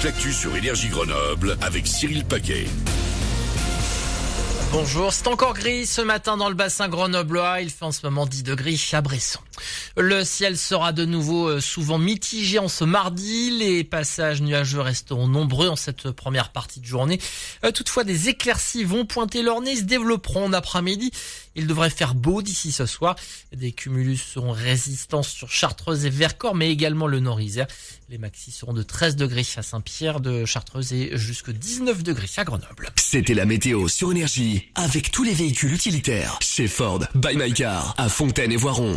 toute l'actu sur Énergie Grenoble avec Cyril Paquet. Bonjour, c'est encore gris ce matin dans le bassin grenoblois. Il fait en ce moment 10 degrés à Bresson. Le ciel sera de nouveau euh, souvent mitigé en ce mardi. Les passages nuageux resteront nombreux en cette première partie de journée. Euh, toutefois, des éclaircies vont pointer leur nez, se développeront en après-midi. Il devrait faire beau d'ici ce soir. Des cumulus seront résistants sur Chartreuse et Vercors, mais également le Nord-Isère. Les maxis seront de 13 degrés à Saint-Pierre de Chartreuse et jusque 19 degrés à Grenoble. C'était la météo sur Énergie avec tous les véhicules utilitaires chez Ford, by My Car, à Fontaine et Voiron.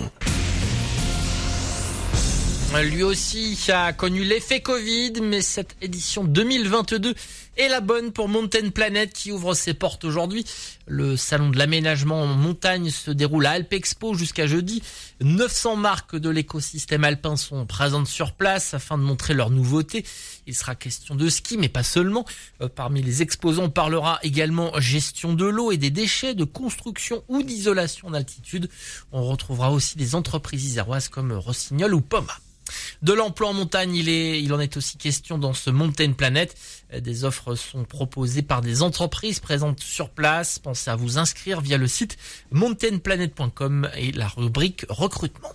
Lui aussi a connu l'effet Covid, mais cette édition 2022 est la bonne pour Mountain Planet qui ouvre ses portes aujourd'hui. Le salon de l'aménagement en montagne se déroule à Alpe Expo jusqu'à jeudi. 900 marques de l'écosystème alpin sont présentes sur place afin de montrer leurs nouveautés. Il sera question de ski, mais pas seulement. Euh, parmi les exposants, on parlera également gestion de l'eau et des déchets, de construction ou d'isolation d'altitude. On retrouvera aussi des entreprises iséroises comme Rossignol ou Poma. De l'emploi en montagne, il, est, il en est aussi question dans ce Mountain Planet. Des offres sont proposées par des entreprises présentes sur place. Pensez à vous inscrire via le site mountainplanet.com et la rubrique recrutement.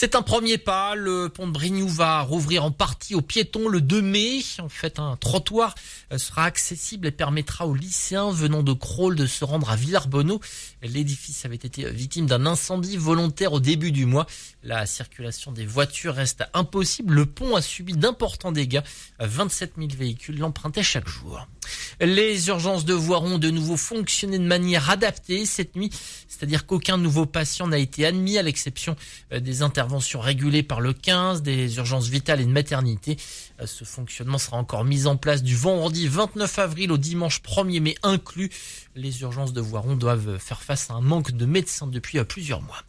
C'est un premier pas. Le pont de Brignoux va rouvrir en partie aux piétons le 2 mai. En fait, un trottoir euh, sera accessible et permettra aux lycéens venant de Crawl de se rendre à Villarbonneau. L'édifice avait été victime d'un incendie volontaire au début du mois. La circulation des voitures reste impossible. Le pont a subi d'importants dégâts. 27 000 véhicules l'empruntaient chaque jour. Les urgences de Voiron ont de nouveau fonctionné de manière adaptée cette nuit, c'est-à-dire qu'aucun nouveau patient n'a été admis à l'exception euh, des interventions régulées par le 15, des urgences vitales et de maternité. Euh, ce fonctionnement sera encore mis en place du vendredi 29 avril au dimanche 1er mai inclus. Les urgences de Voiron doivent faire face à un manque de médecins depuis euh, plusieurs mois.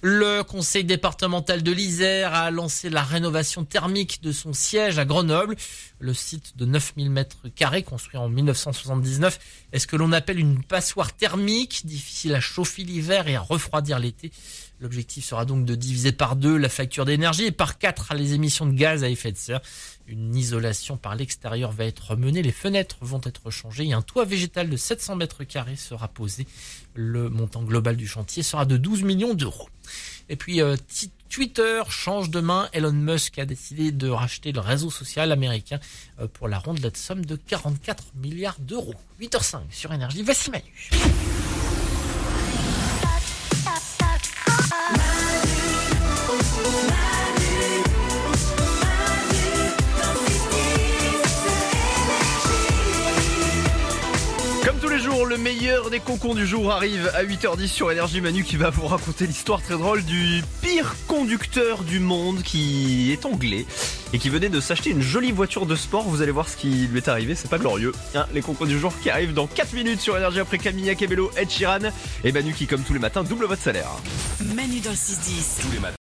Le conseil départemental de l'Isère a lancé la rénovation thermique de son siège à Grenoble. Le site de 9000 mètres carrés construit en 1979 est ce que l'on appelle une passoire thermique, difficile à chauffer l'hiver et à refroidir l'été. L'objectif sera donc de diviser par deux la facture d'énergie et par quatre les émissions de gaz à effet de serre. Une isolation par l'extérieur va être menée, les fenêtres vont être changées et un toit végétal de 700 mètres carrés sera posé. Le montant global du chantier sera de 12 millions d'euros. Et puis euh, Twitter change de main. Elon Musk a décidé de racheter le réseau social américain euh, pour la rondelette somme de 44 milliards d'euros. 8h05 sur Énergie. Voici Manu. Le meilleur des concons du jour arrive à 8h10 sur Énergie Manu qui va vous raconter l'histoire très drôle du pire conducteur du monde qui est anglais et qui venait de s'acheter une jolie voiture de sport. Vous allez voir ce qui lui est arrivé, c'est pas glorieux. Hein, les concons du jour qui arrivent dans 4 minutes sur Énergie après Camilla Cabello, Ed Sheeran et Manu qui comme tous les matins double votre salaire. Manu dans le 6-10. Tous les matins.